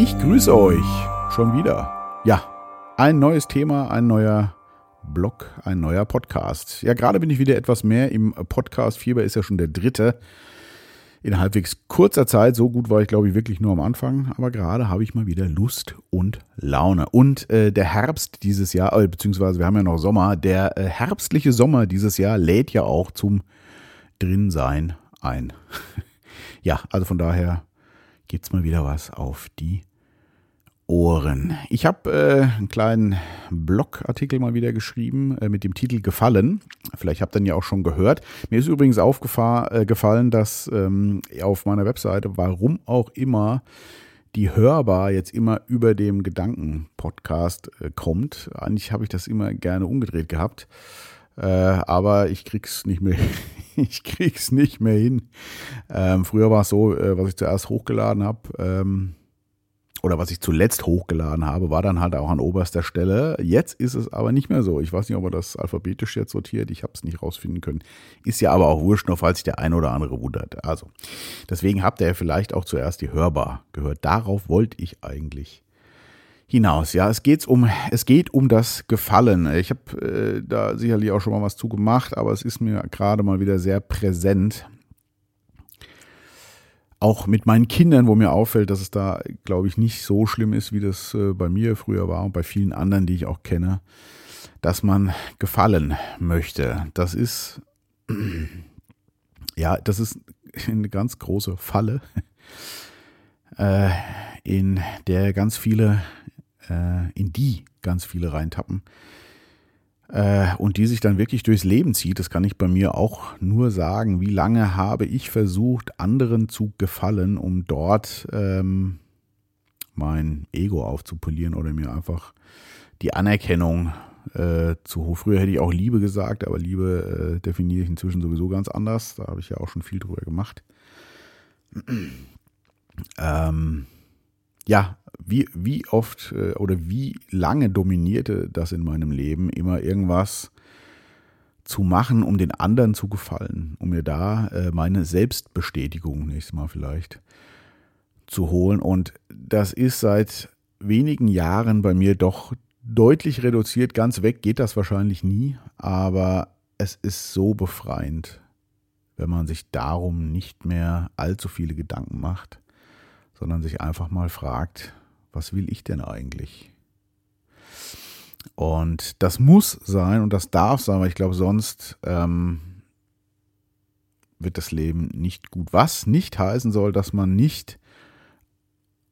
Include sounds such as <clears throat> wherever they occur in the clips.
Ich grüße euch schon wieder. Ja, ein neues Thema, ein neuer Blog, ein neuer Podcast. Ja, gerade bin ich wieder etwas mehr im Podcast. Fieber ist ja schon der dritte. In halbwegs kurzer Zeit, so gut war ich glaube ich wirklich nur am Anfang, aber gerade habe ich mal wieder Lust und Laune. Und äh, der Herbst dieses Jahr, äh, beziehungsweise wir haben ja noch Sommer, der äh, herbstliche Sommer dieses Jahr lädt ja auch zum Drinsein ein. <laughs> ja, also von daher gibt's mal wieder was auf die Ohren. Ich habe äh, einen kleinen Blogartikel mal wieder geschrieben äh, mit dem Titel Gefallen. Vielleicht habt ihr ihn ja auch schon gehört. Mir ist übrigens aufgefallen, äh, dass ähm, auf meiner Webseite, warum auch immer, die Hörbar jetzt immer über dem Gedanken-Podcast äh, kommt. Eigentlich habe ich das immer gerne umgedreht gehabt. Äh, aber ich krieg's nicht mehr, <laughs> ich krieg's nicht mehr hin. Ähm, früher war es so, äh, was ich zuerst hochgeladen habe, ähm, oder was ich zuletzt hochgeladen habe, war dann halt auch an oberster Stelle. Jetzt ist es aber nicht mehr so. Ich weiß nicht, ob er das alphabetisch jetzt sortiert. Ich habe es nicht rausfinden können. Ist ja aber auch wurscht, nur falls sich der eine oder andere wundert. Also, deswegen habt ihr vielleicht auch zuerst die Hörbar gehört. Darauf wollte ich eigentlich hinaus. Ja, es geht um, es geht um das Gefallen. Ich habe äh, da sicherlich auch schon mal was zu gemacht, aber es ist mir gerade mal wieder sehr präsent. Auch mit meinen Kindern, wo mir auffällt, dass es da, glaube ich, nicht so schlimm ist, wie das äh, bei mir früher war und bei vielen anderen, die ich auch kenne, dass man gefallen möchte. Das ist, <clears throat> ja, das ist eine ganz große Falle, <laughs> äh, in der ganz viele äh, in die ganz viele reintappen und die sich dann wirklich durchs Leben zieht. Das kann ich bei mir auch nur sagen. Wie lange habe ich versucht, anderen zu gefallen, um dort ähm, mein Ego aufzupolieren oder mir einfach die Anerkennung äh, zu hoch. Früher hätte ich auch Liebe gesagt, aber Liebe äh, definiere ich inzwischen sowieso ganz anders. Da habe ich ja auch schon viel drüber gemacht. <clears throat> ähm, ja, wie, wie oft äh, oder wie lange dominierte das in meinem Leben, immer irgendwas zu machen, um den anderen zu gefallen, um mir da äh, meine Selbstbestätigung nächstes Mal vielleicht zu holen. Und das ist seit wenigen Jahren bei mir doch deutlich reduziert. Ganz weg geht das wahrscheinlich nie, aber es ist so befreiend, wenn man sich darum nicht mehr allzu viele Gedanken macht sondern sich einfach mal fragt, was will ich denn eigentlich? Und das muss sein und das darf sein, weil ich glaube, sonst ähm, wird das Leben nicht gut. Was nicht heißen soll, dass man nicht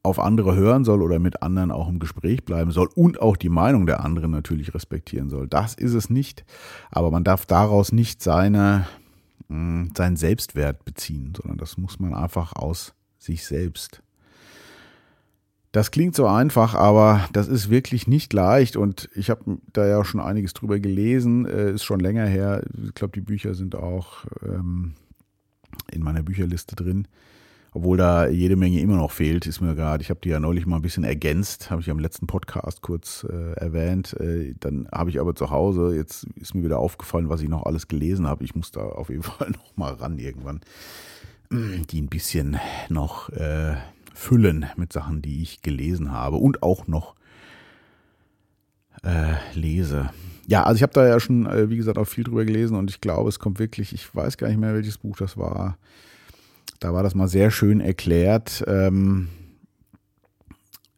auf andere hören soll oder mit anderen auch im Gespräch bleiben soll und auch die Meinung der anderen natürlich respektieren soll. Das ist es nicht. Aber man darf daraus nicht seine, hm, seinen Selbstwert beziehen, sondern das muss man einfach aus sich selbst das klingt so einfach, aber das ist wirklich nicht leicht und ich habe da ja schon einiges drüber gelesen, äh, ist schon länger her. Ich glaube, die Bücher sind auch ähm, in meiner Bücherliste drin. Obwohl da jede Menge immer noch fehlt, ist mir gerade. Ich habe die ja neulich mal ein bisschen ergänzt, habe ich am letzten Podcast kurz äh, erwähnt. Äh, dann habe ich aber zu Hause, jetzt ist mir wieder aufgefallen, was ich noch alles gelesen habe. Ich muss da auf jeden <laughs> Fall noch mal ran irgendwann, die ein bisschen noch äh, füllen mit Sachen, die ich gelesen habe und auch noch äh, lese. Ja, also ich habe da ja schon, äh, wie gesagt, auch viel drüber gelesen und ich glaube, es kommt wirklich, ich weiß gar nicht mehr, welches Buch das war. Da war das mal sehr schön erklärt. Ähm,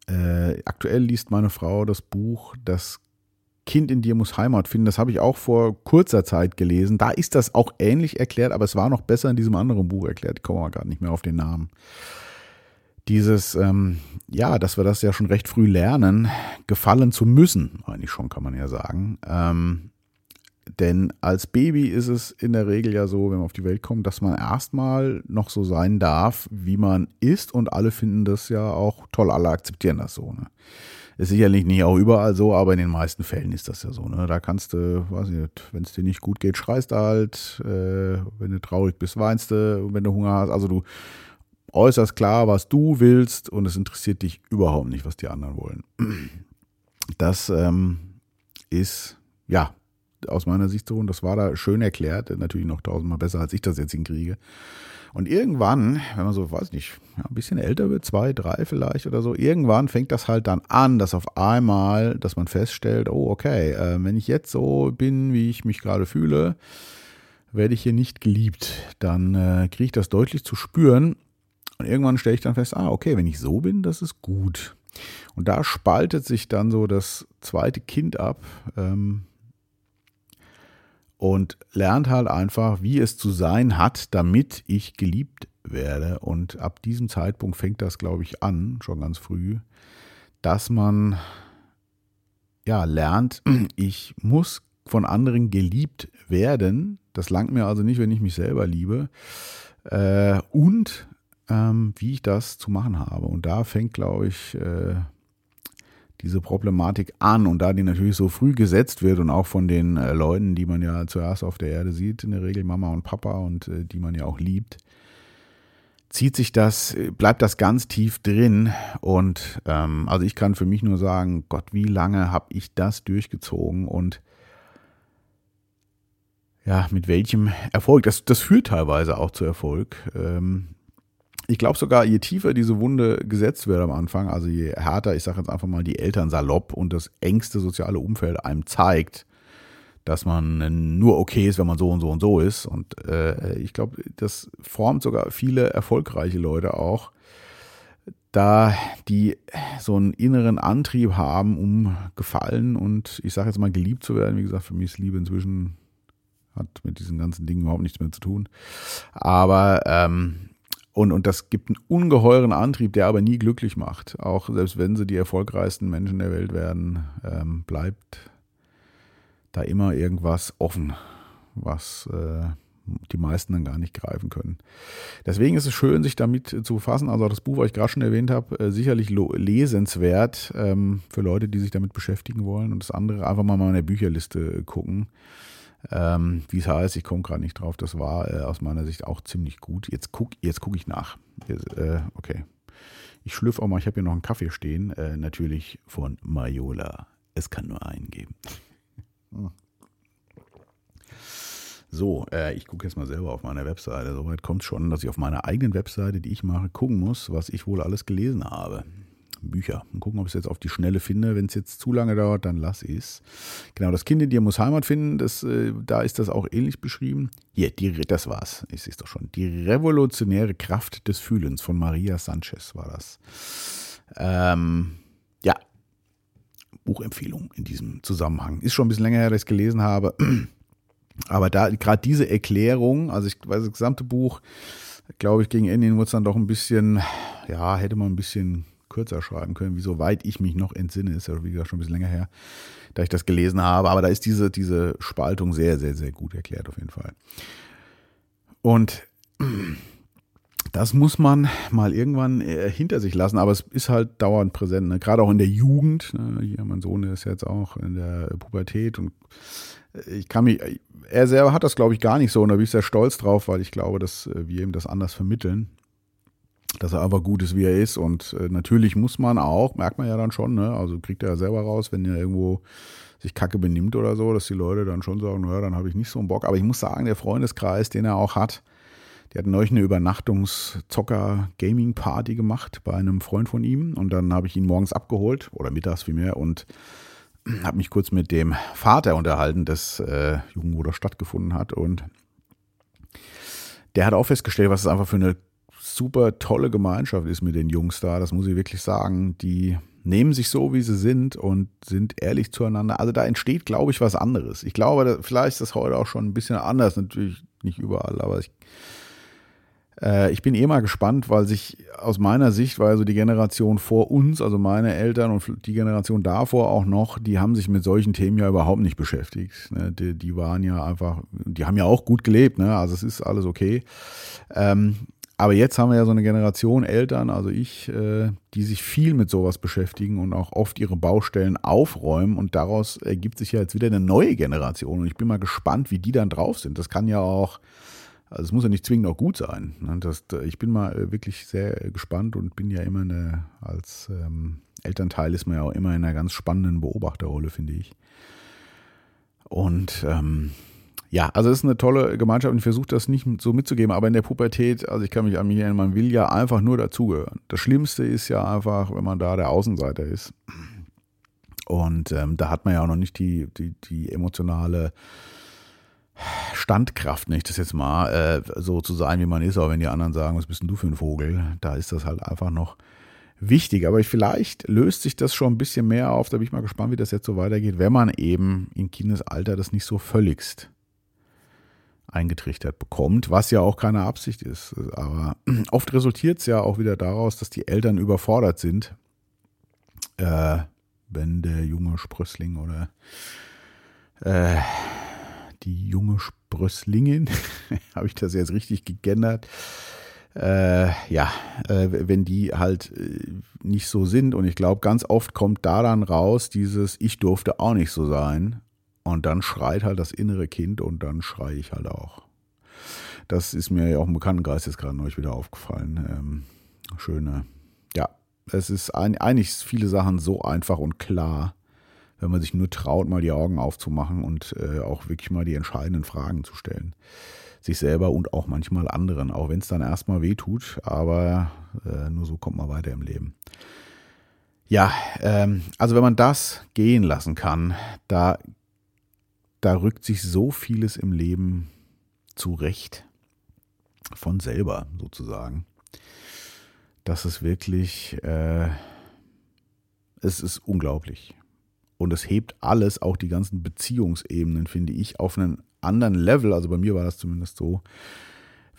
äh, aktuell liest meine Frau das Buch Das Kind in dir muss Heimat finden. Das habe ich auch vor kurzer Zeit gelesen. Da ist das auch ähnlich erklärt, aber es war noch besser in diesem anderen Buch erklärt. Ich komme mal gar nicht mehr auf den Namen dieses, ähm, ja, dass wir das ja schon recht früh lernen, gefallen zu müssen, eigentlich schon, kann man ja sagen. Ähm, denn als Baby ist es in der Regel ja so, wenn man auf die Welt kommt, dass man erstmal noch so sein darf, wie man ist und alle finden das ja auch toll, alle akzeptieren das so. Ne? Ist sicherlich nicht auch überall so, aber in den meisten Fällen ist das ja so. Ne? Da kannst du, weiß ich nicht, wenn es dir nicht gut geht, schreist du halt, äh, wenn du traurig bist, weinst du, wenn du Hunger hast. Also du äußerst klar, was du willst und es interessiert dich überhaupt nicht, was die anderen wollen. Das ähm, ist, ja, aus meiner Sicht so. Und das war da schön erklärt, natürlich noch tausendmal besser, als ich das jetzt hinkriege. Und irgendwann, wenn man so, weiß nicht, ja, ein bisschen älter wird, zwei, drei vielleicht oder so, irgendwann fängt das halt dann an, dass auf einmal, dass man feststellt, oh, okay, äh, wenn ich jetzt so bin, wie ich mich gerade fühle, werde ich hier nicht geliebt. Dann äh, kriege ich das deutlich zu spüren. Und irgendwann stelle ich dann fest, ah, okay, wenn ich so bin, das ist gut. Und da spaltet sich dann so das zweite Kind ab ähm, und lernt halt einfach, wie es zu sein hat, damit ich geliebt werde. Und ab diesem Zeitpunkt fängt das, glaube ich, an, schon ganz früh, dass man ja lernt, <clears throat> ich muss von anderen geliebt werden. Das langt mir also nicht, wenn ich mich selber liebe. Äh, und ähm, wie ich das zu machen habe. Und da fängt, glaube ich, äh, diese Problematik an. Und da die natürlich so früh gesetzt wird und auch von den äh, Leuten, die man ja zuerst auf der Erde sieht, in der Regel Mama und Papa und äh, die man ja auch liebt, zieht sich das, bleibt das ganz tief drin. Und ähm, also ich kann für mich nur sagen, Gott, wie lange habe ich das durchgezogen und ja, mit welchem Erfolg. Das, das führt teilweise auch zu Erfolg. Ähm, ich glaube sogar, je tiefer diese Wunde gesetzt wird am Anfang, also je härter, ich sage jetzt einfach mal, die Eltern salopp und das engste soziale Umfeld einem zeigt, dass man nur okay ist, wenn man so und so und so ist. Und äh, ich glaube, das formt sogar viele erfolgreiche Leute auch, da die so einen inneren Antrieb haben, um gefallen und ich sage jetzt mal geliebt zu werden. Wie gesagt, für mich ist Liebe inzwischen hat mit diesen ganzen Dingen überhaupt nichts mehr zu tun. Aber ähm, und, und das gibt einen ungeheuren Antrieb, der aber nie glücklich macht. Auch selbst wenn sie die erfolgreichsten Menschen der Welt werden, ähm, bleibt da immer irgendwas offen, was äh, die meisten dann gar nicht greifen können. Deswegen ist es schön, sich damit zu befassen. Also das Buch, was ich gerade schon erwähnt habe, äh, sicherlich lesenswert ähm, für Leute, die sich damit beschäftigen wollen. Und das andere einfach mal in der Bücherliste gucken. Ähm, Wie es heißt, ich komme gerade nicht drauf. Das war äh, aus meiner Sicht auch ziemlich gut. Jetzt gucke jetzt guck ich nach. Jetzt, äh, okay. Ich schlüpfe auch mal, ich habe hier noch einen Kaffee stehen. Äh, natürlich von Majola. Es kann nur einen geben. So, äh, ich gucke jetzt mal selber auf meiner Webseite. Soweit kommt schon, dass ich auf meiner eigenen Webseite, die ich mache, gucken muss, was ich wohl alles gelesen habe. Bücher. Mal gucken, ob ich es jetzt auf die Schnelle finde. Wenn es jetzt zu lange dauert, dann lass es. Genau, das Kind in dir muss Heimat finden. Das, äh, da ist das auch ähnlich beschrieben. Hier, die, das war's. Ich sehe es doch schon. Die revolutionäre Kraft des Fühlens von Maria Sanchez war das. Ähm, ja, Buchempfehlung in diesem Zusammenhang. Ist schon ein bisschen länger her, dass ich es gelesen habe. <clears throat> Aber da gerade diese Erklärung, also ich weiß, das gesamte Buch, glaube ich, gegen Ende wurde es dann doch ein bisschen, ja, hätte man ein bisschen kürzer schreiben können, wie soweit ich mich noch entsinne, ist ja wie gesagt schon ein bisschen länger her, da ich das gelesen habe, aber da ist diese, diese Spaltung sehr, sehr, sehr gut erklärt auf jeden Fall. Und <clears throat> das muss man mal irgendwann äh, hinter sich lassen, aber es ist halt dauernd präsent, ne? gerade auch in der Jugend. Ne? Hier, mein Sohn ist jetzt auch in der Pubertät und äh, ich kann mich, er selber hat das glaube ich gar nicht so und da bin ich sehr stolz drauf, weil ich glaube, dass äh, wir ihm das anders vermitteln dass er einfach gut ist, wie er ist. Und äh, natürlich muss man auch, merkt man ja dann schon, ne? also kriegt er ja selber raus, wenn er irgendwo sich kacke benimmt oder so, dass die Leute dann schon sagen, naja, dann habe ich nicht so einen Bock. Aber ich muss sagen, der Freundeskreis, den er auch hat, der hat neulich eine Übernachtungszocker-Gaming-Party gemacht bei einem Freund von ihm. Und dann habe ich ihn morgens abgeholt, oder mittags vielmehr, und <clears throat> habe mich kurz mit dem Vater unterhalten, des äh, das stattgefunden hat. Und der hat auch festgestellt, was es einfach für eine super tolle Gemeinschaft ist mit den Jungs da, das muss ich wirklich sagen. Die nehmen sich so, wie sie sind und sind ehrlich zueinander. Also da entsteht, glaube ich, was anderes. Ich glaube, vielleicht ist das heute auch schon ein bisschen anders, natürlich nicht überall, aber ich, äh, ich bin eh mal gespannt, weil sich aus meiner Sicht, weil so die Generation vor uns, also meine Eltern und die Generation davor auch noch, die haben sich mit solchen Themen ja überhaupt nicht beschäftigt. Ne? Die, die, waren ja einfach, die haben ja auch gut gelebt, ne? also es ist alles okay. Ähm, aber jetzt haben wir ja so eine Generation Eltern, also ich, äh, die sich viel mit sowas beschäftigen und auch oft ihre Baustellen aufräumen. Und daraus ergibt sich ja jetzt wieder eine neue Generation. Und ich bin mal gespannt, wie die dann drauf sind. Das kann ja auch, also es muss ja nicht zwingend auch gut sein. Ne? Das, ich bin mal äh, wirklich sehr gespannt und bin ja immer eine, als ähm, Elternteil ist man ja auch immer in einer ganz spannenden Beobachterrolle, finde ich. Und ähm, ja, also es ist eine tolle Gemeinschaft und ich versuche das nicht so mitzugeben, aber in der Pubertät, also ich kann mich an mich erinnern, man will ja einfach nur dazugehören. Das Schlimmste ist ja einfach, wenn man da der Außenseiter ist. Und ähm, da hat man ja auch noch nicht die, die, die emotionale Standkraft, nicht das jetzt mal, äh, so zu sein, wie man ist, auch wenn die anderen sagen, was bist denn du für ein Vogel? Da ist das halt einfach noch wichtig. Aber vielleicht löst sich das schon ein bisschen mehr auf. Da bin ich mal gespannt, wie das jetzt so weitergeht, wenn man eben im Kindesalter das nicht so völligst eingetrichtert bekommt, was ja auch keine Absicht ist. Aber <clears throat> oft resultiert es ja auch wieder daraus, dass die Eltern überfordert sind, äh, wenn der junge Sprössling oder äh, die junge Sprösslingin, <laughs> habe ich das jetzt richtig gegendert, äh, ja, äh, wenn die halt äh, nicht so sind. Und ich glaube, ganz oft kommt da dann raus dieses, ich durfte auch nicht so sein. Und dann schreit halt das innere Kind und dann schreie ich halt auch. Das ist mir ja auch im Bekanntenkreis jetzt gerade neulich wieder aufgefallen. Ähm, schöne, ja, es ist ein, eigentlich viele Sachen so einfach und klar, wenn man sich nur traut, mal die Augen aufzumachen und äh, auch wirklich mal die entscheidenden Fragen zu stellen. Sich selber und auch manchmal anderen, auch wenn es dann erstmal weh tut, aber äh, nur so kommt man weiter im Leben. Ja, ähm, also wenn man das gehen lassen kann, da da rückt sich so vieles im Leben zurecht, von selber sozusagen, dass es wirklich, äh, es ist unglaublich. Und es hebt alles, auch die ganzen Beziehungsebenen, finde ich, auf einen anderen Level. Also bei mir war das zumindest so,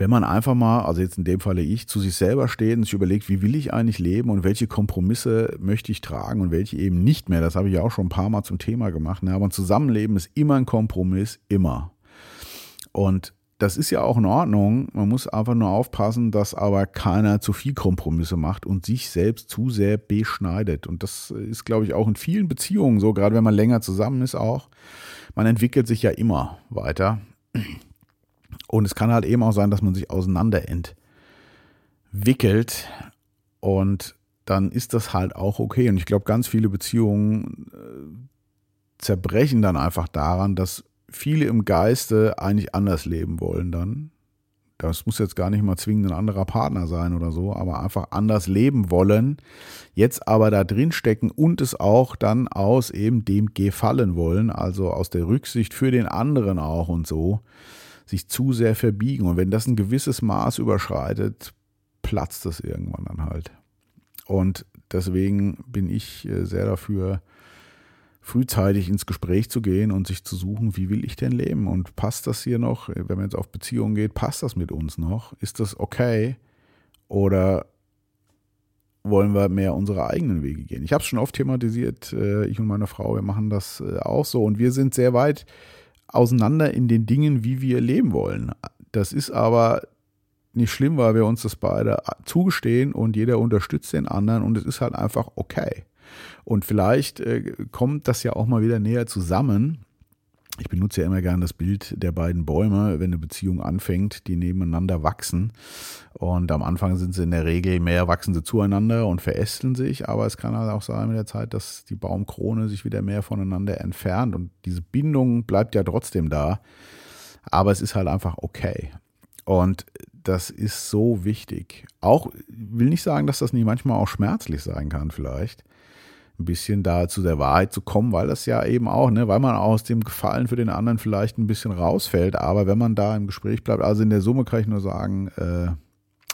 wenn man einfach mal, also jetzt in dem Falle ich, zu sich selber steht und sich überlegt, wie will ich eigentlich leben und welche Kompromisse möchte ich tragen und welche eben nicht mehr. Das habe ich ja auch schon ein paar Mal zum Thema gemacht. Ne? Aber ein Zusammenleben ist immer ein Kompromiss, immer. Und das ist ja auch in Ordnung. Man muss einfach nur aufpassen, dass aber keiner zu viel Kompromisse macht und sich selbst zu sehr beschneidet. Und das ist, glaube ich, auch in vielen Beziehungen so, gerade wenn man länger zusammen ist auch. Man entwickelt sich ja immer weiter. Und es kann halt eben auch sein, dass man sich auseinander entwickelt und dann ist das halt auch okay. Und ich glaube, ganz viele Beziehungen äh, zerbrechen dann einfach daran, dass viele im Geiste eigentlich anders leben wollen dann. Das muss jetzt gar nicht mal zwingend ein anderer Partner sein oder so, aber einfach anders leben wollen, jetzt aber da drin stecken und es auch dann aus eben dem gefallen wollen, also aus der Rücksicht für den anderen auch und so sich zu sehr verbiegen. Und wenn das ein gewisses Maß überschreitet, platzt das irgendwann dann halt. Und deswegen bin ich äh, sehr dafür, frühzeitig ins Gespräch zu gehen und sich zu suchen, wie will ich denn leben und passt das hier noch, wenn man jetzt auf Beziehungen geht, passt das mit uns noch? Ist das okay? Oder wollen wir mehr unsere eigenen Wege gehen? Ich habe es schon oft thematisiert, äh, ich und meine Frau, wir machen das äh, auch so und wir sind sehr weit auseinander in den Dingen, wie wir leben wollen. Das ist aber nicht schlimm, weil wir uns das beide zugestehen und jeder unterstützt den anderen und es ist halt einfach okay. Und vielleicht äh, kommt das ja auch mal wieder näher zusammen. Ich benutze ja immer gerne das Bild der beiden Bäume, wenn eine Beziehung anfängt, die nebeneinander wachsen. Und am Anfang sind sie in der Regel mehr, wachsen sie zueinander und verästeln sich. Aber es kann halt auch sein mit der Zeit, dass die Baumkrone sich wieder mehr voneinander entfernt. Und diese Bindung bleibt ja trotzdem da. Aber es ist halt einfach okay. Und das ist so wichtig. Auch will nicht sagen, dass das nicht manchmal auch schmerzlich sein kann, vielleicht ein bisschen da zu der Wahrheit zu kommen, weil das ja eben auch, ne, weil man aus dem Gefallen für den anderen vielleicht ein bisschen rausfällt. Aber wenn man da im Gespräch bleibt, also in der Summe kann ich nur sagen, äh,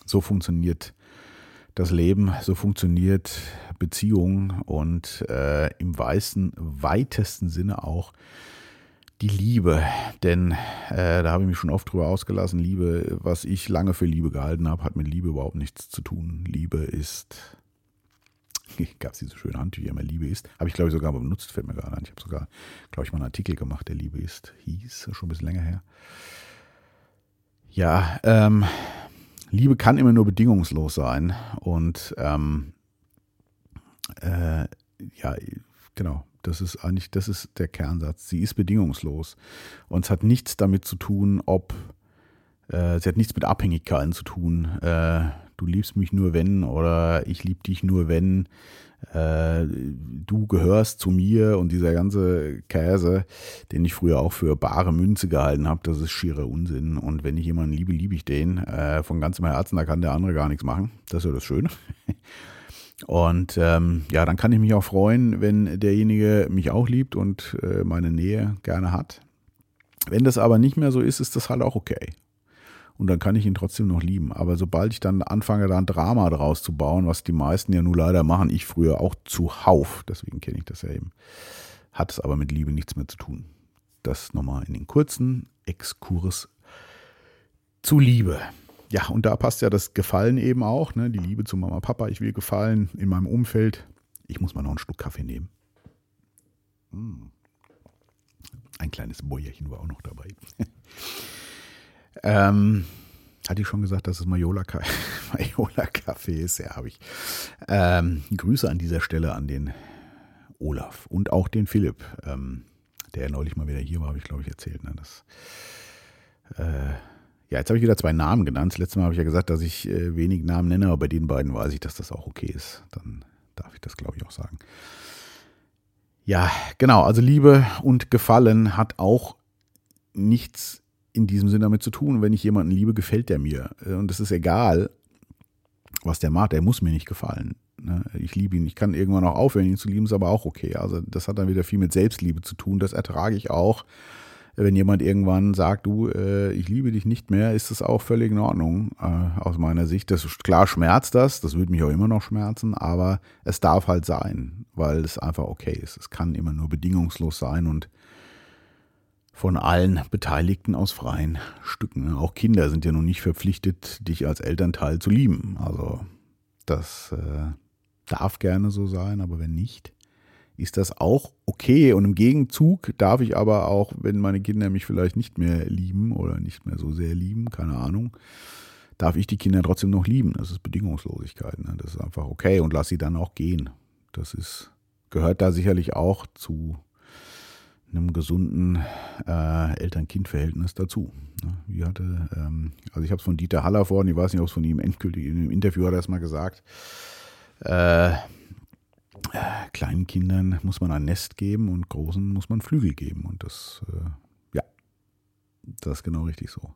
so funktioniert das Leben, so funktioniert Beziehung und äh, im weißen, weitesten Sinne auch die Liebe. Denn äh, da habe ich mich schon oft drüber ausgelassen. Liebe, was ich lange für Liebe gehalten habe, hat mit Liebe überhaupt nichts zu tun. Liebe ist <laughs> gab es diese schöne Handtücher, immer Liebe ist. Habe ich, glaube ich, sogar benutzt, fällt mir gerade an. Ich habe sogar, glaube ich, mal einen Artikel gemacht, der Liebe ist, hieß, schon ein bisschen länger her. Ja, ähm, Liebe kann immer nur bedingungslos sein. Und ähm, äh, ja, genau, das ist eigentlich, das ist der Kernsatz. Sie ist bedingungslos. Und es hat nichts damit zu tun, ob, äh, sie hat nichts mit Abhängigkeiten zu tun. Äh, du liebst mich nur wenn oder ich lieb dich nur wenn äh, du gehörst zu mir und dieser ganze Käse, den ich früher auch für bare Münze gehalten habe, das ist schierer Unsinn. Und wenn ich jemanden liebe, liebe ich den äh, von ganzem Herzen, da kann der andere gar nichts machen. Das ist ja das Schöne. <laughs> Und ähm, ja, dann kann ich mich auch freuen, wenn derjenige mich auch liebt und äh, meine Nähe gerne hat. Wenn das aber nicht mehr so ist, ist das halt auch okay und dann kann ich ihn trotzdem noch lieben. Aber sobald ich dann anfange, da ein Drama draus zu bauen, was die meisten ja nur leider machen, ich früher auch zuhauf, deswegen kenne ich das ja eben, hat es aber mit Liebe nichts mehr zu tun. Das nochmal in den kurzen Exkurs zu Liebe. Ja, und da passt ja das Gefallen eben auch, ne? die Liebe zu Mama, Papa, ich will gefallen in meinem Umfeld. Ich muss mal noch einen Schluck Kaffee nehmen. Hm. Ein kleines Bäuerchen war auch noch dabei. <laughs> Ähm, hatte ich schon gesagt, dass es Majola, <laughs> Majola Kaffee ist? Ja, habe ich. Ähm, Grüße an dieser Stelle an den Olaf und auch den Philipp, ähm, der neulich mal wieder hier war, habe ich glaube ich erzählt. Ne? Das, äh, ja, jetzt habe ich wieder zwei Namen genannt. Das letzte Mal habe ich ja gesagt, dass ich äh, wenig Namen nenne, aber bei den beiden weiß ich, dass das auch okay ist. Dann darf ich das glaube ich auch sagen. Ja, genau. Also Liebe und Gefallen hat auch nichts in diesem Sinne damit zu tun. Wenn ich jemanden liebe, gefällt der mir. Und es ist egal, was der macht, der muss mir nicht gefallen. Ne? Ich liebe ihn, ich kann irgendwann auch aufhören, ihn zu lieben, ist aber auch okay. Also das hat dann wieder viel mit Selbstliebe zu tun. Das ertrage ich auch. Wenn jemand irgendwann sagt, du, äh, ich liebe dich nicht mehr, ist das auch völlig in Ordnung äh, aus meiner Sicht. Das klar schmerzt das, das würde mich auch immer noch schmerzen, aber es darf halt sein, weil es einfach okay ist. Es kann immer nur bedingungslos sein und von allen Beteiligten aus freien Stücken. Auch Kinder sind ja nun nicht verpflichtet, dich als Elternteil zu lieben. Also das äh, darf gerne so sein, aber wenn nicht, ist das auch okay. Und im Gegenzug darf ich aber auch, wenn meine Kinder mich vielleicht nicht mehr lieben oder nicht mehr so sehr lieben, keine Ahnung, darf ich die Kinder trotzdem noch lieben. Das ist Bedingungslosigkeit. Ne? Das ist einfach okay und lass sie dann auch gehen. Das ist, gehört da sicherlich auch zu einem gesunden äh, Eltern-Kind-Verhältnis dazu. Wie hatte, ähm, also ich habe es von Dieter Haller vorhin, ich weiß nicht, ob es von ihm endgültig in einem Interview hat er es mal gesagt. Äh, äh, kleinen Kindern muss man ein Nest geben und großen muss man Flügel geben. Und das, äh, ja, das ist genau richtig so.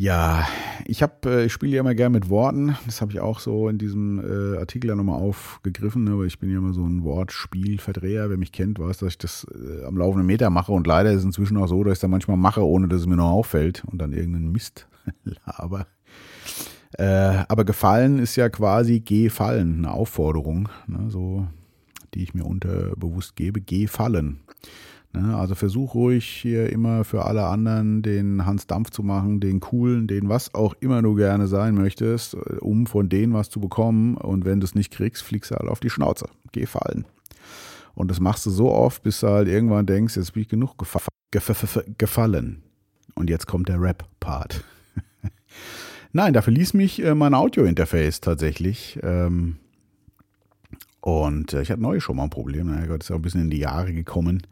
Ja, ich habe, äh, ich spiele ja immer gerne mit Worten. Das habe ich auch so in diesem äh, Artikel ja nochmal aufgegriffen, ne? weil ich bin ja immer so ein Wortspielverdreher. Wer mich kennt, weiß, dass ich das äh, am laufenden Meter mache. Und leider ist es inzwischen auch so, dass ich das manchmal mache, ohne dass es mir noch auffällt und dann irgendeinen Mist <laughs> laber. Äh, aber gefallen ist ja quasi gefallen, eine Aufforderung, ne? so, die ich mir unterbewusst gebe. Gefallen. Ne, also versuch ruhig hier immer für alle anderen den Hans Dampf zu machen, den coolen, den was auch immer du gerne sein möchtest, um von denen was zu bekommen. Und wenn du es nicht kriegst, fliegst du halt auf die Schnauze. Geh fallen. Und das machst du so oft, bis du halt irgendwann denkst, jetzt bin ich genug gefa gefallen. Und jetzt kommt der Rap-Part. <laughs> Nein, da verließ mich äh, mein Audio-Interface tatsächlich. Ähm, und äh, ich hatte neu schon mal ein Problem. Na Gott, ist auch ein bisschen in die Jahre gekommen.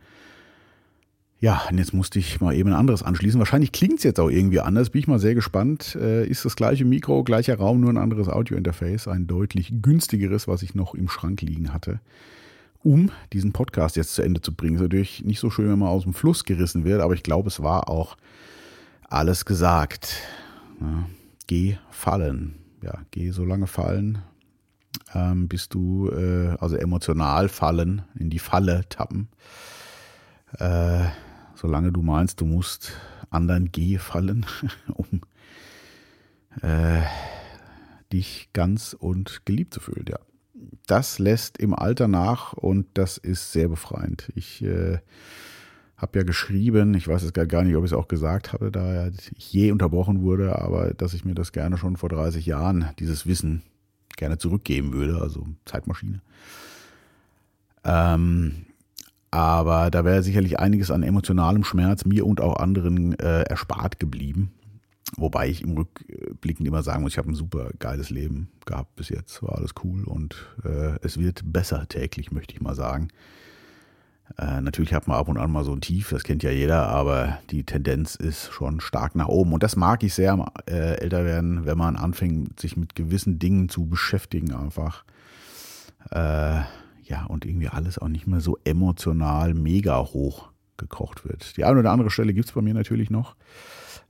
Ja, und jetzt musste ich mal eben ein anderes anschließen. Wahrscheinlich klingt es jetzt auch irgendwie anders. Bin ich mal sehr gespannt. Äh, ist das gleiche Mikro, gleicher Raum, nur ein anderes Audiointerface. Ein deutlich günstigeres, was ich noch im Schrank liegen hatte. Um diesen Podcast jetzt zu Ende zu bringen. Ist natürlich nicht so schön, wenn man aus dem Fluss gerissen wird, aber ich glaube, es war auch alles gesagt. Ja, geh fallen. Ja, geh so lange fallen, ähm, bis du, äh, also emotional fallen, in die Falle tappen. Äh, solange du meinst, du musst anderen gefallen, <laughs> um äh, dich ganz und geliebt zu fühlen. Ja, das lässt im Alter nach und das ist sehr befreiend. Ich äh, habe ja geschrieben, ich weiß jetzt gar nicht, ob ich es auch gesagt habe, da ich je unterbrochen wurde, aber dass ich mir das gerne schon vor 30 Jahren, dieses Wissen, gerne zurückgeben würde, also Zeitmaschine. Ähm, aber da wäre sicherlich einiges an emotionalem Schmerz mir und auch anderen äh, erspart geblieben. Wobei ich im Rückblicken immer sagen muss, ich habe ein super geiles Leben gehabt bis jetzt, war alles cool und äh, es wird besser täglich, möchte ich mal sagen. Äh, natürlich hat man ab und an mal so ein Tief, das kennt ja jeder, aber die Tendenz ist schon stark nach oben. Und das mag ich sehr am äh, Älterwerden, wenn man anfängt, sich mit gewissen Dingen zu beschäftigen, einfach. Äh, ja, und irgendwie alles auch nicht mehr so emotional mega hoch gekocht wird. Die eine oder andere Stelle gibt es bei mir natürlich noch.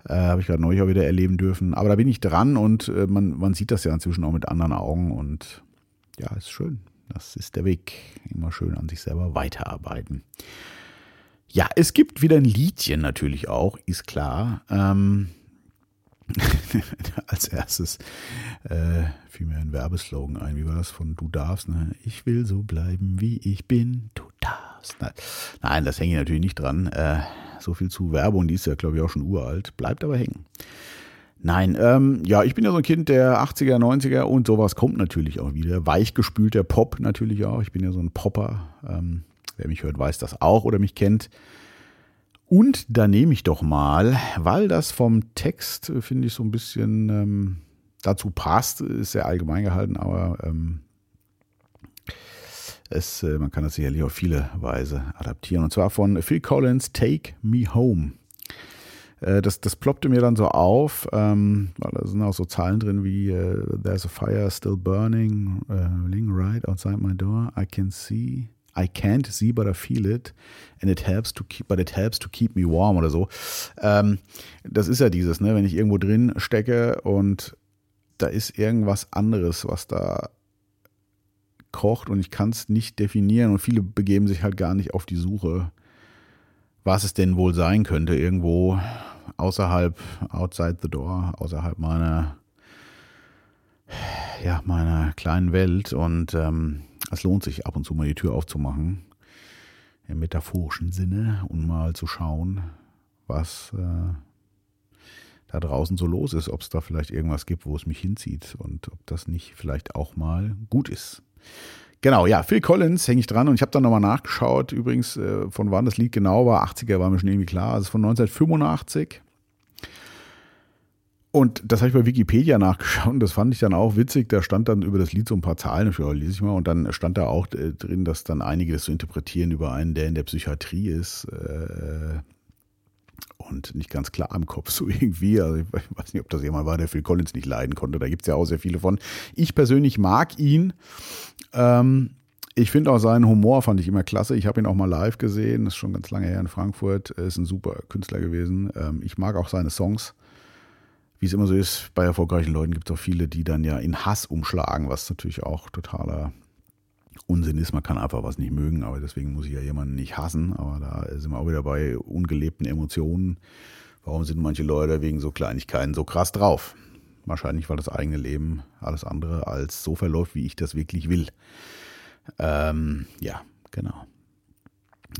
Äh, Habe ich gerade neulich auch wieder erleben dürfen. Aber da bin ich dran und äh, man, man sieht das ja inzwischen auch mit anderen Augen und ja, ist schön. Das ist der Weg. Immer schön an sich selber weiterarbeiten. Ja, es gibt wieder ein Liedchen natürlich auch, ist klar. Ähm, <laughs> als erstes äh, fiel mir ein Werbeslogan ein. Wie war das von Du darfst? Ne? Ich will so bleiben, wie ich bin. Du darfst. Nein, das hänge ich natürlich nicht dran. Äh, so viel zu Werbung, die ist ja, glaube ich, auch schon uralt. Bleibt aber hängen. Nein, ähm, ja, ich bin ja so ein Kind der 80er, 90er und sowas kommt natürlich auch wieder. Weichgespülter Pop natürlich auch. Ich bin ja so ein Popper. Ähm, wer mich hört, weiß das auch oder mich kennt. Und da nehme ich doch mal, weil das vom Text, äh, finde ich, so ein bisschen ähm, dazu passt, ist sehr allgemein gehalten, aber ähm, es, äh, man kann das sicherlich auf viele Weise adaptieren. Und zwar von Phil Collins, Take Me Home. Äh, das, das ploppte mir dann so auf, ähm, weil da sind auch so Zahlen drin wie uh, There's a fire still burning, uh, right outside my door, I can see I can't see, but I feel it. And it helps to keep, but it helps to keep me warm oder so. Ähm, das ist ja dieses, ne, wenn ich irgendwo drin stecke und da ist irgendwas anderes, was da kocht und ich kann es nicht definieren und viele begeben sich halt gar nicht auf die Suche, was es denn wohl sein könnte, irgendwo außerhalb, outside the door, außerhalb meiner, ja, meiner kleinen Welt und ähm, es lohnt sich ab und zu mal die Tür aufzumachen, im metaphorischen Sinne, und mal zu schauen, was äh, da draußen so los ist, ob es da vielleicht irgendwas gibt, wo es mich hinzieht und ob das nicht vielleicht auch mal gut ist. Genau, ja, Phil Collins hänge ich dran und ich habe dann nochmal nachgeschaut, übrigens, äh, von wann das Lied genau war. 80er war mir schon irgendwie klar, also von 1985. Und das habe ich bei Wikipedia nachgeschaut und das fand ich dann auch witzig. Da stand dann über das Lied so ein paar Zahlen, ja, lese ich mal, und dann stand da auch äh, drin, dass dann einige das so interpretieren über einen, der in der Psychiatrie ist. Äh, und nicht ganz klar im Kopf <laughs> so irgendwie. Also ich weiß nicht, ob das jemand war, der Phil Collins nicht leiden konnte. Da gibt es ja auch sehr viele von. Ich persönlich mag ihn. Ähm, ich finde auch seinen Humor fand ich immer klasse. Ich habe ihn auch mal live gesehen. Das ist schon ganz lange her in Frankfurt. Er ist ein super Künstler gewesen. Ähm, ich mag auch seine Songs wie es immer so ist, bei erfolgreichen Leuten gibt es auch viele, die dann ja in Hass umschlagen, was natürlich auch totaler Unsinn ist. Man kann einfach was nicht mögen, aber deswegen muss ich ja jemanden nicht hassen. Aber da sind wir auch wieder bei ungelebten Emotionen. Warum sind manche Leute wegen so Kleinigkeiten so krass drauf? Wahrscheinlich, weil das eigene Leben alles andere als so verläuft, wie ich das wirklich will. Ähm, ja, genau.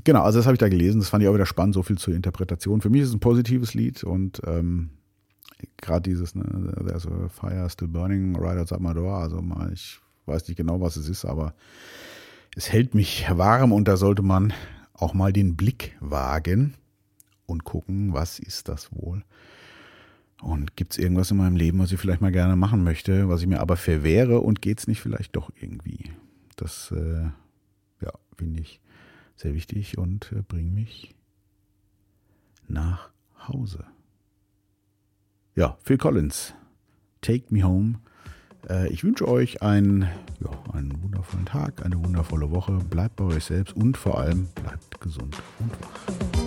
Genau, also das habe ich da gelesen. Das fand ich auch wieder spannend, so viel zur Interpretation. Für mich ist es ein positives Lied und ähm, gerade dieses, ne, there's a fire still burning right outside my door. Also mal, ich weiß nicht genau, was es ist, aber es hält mich warm und da sollte man auch mal den Blick wagen und gucken, was ist das wohl? Und gibt es irgendwas in meinem Leben, was ich vielleicht mal gerne machen möchte, was ich mir aber verwehre und geht es nicht vielleicht doch irgendwie? Das äh, ja, finde ich sehr wichtig und äh, bringt mich nach Hause. Ja, Phil Collins, Take Me Home. Äh, ich wünsche euch einen, ja, einen wundervollen Tag, eine wundervolle Woche. Bleibt bei euch selbst und vor allem bleibt gesund und wach.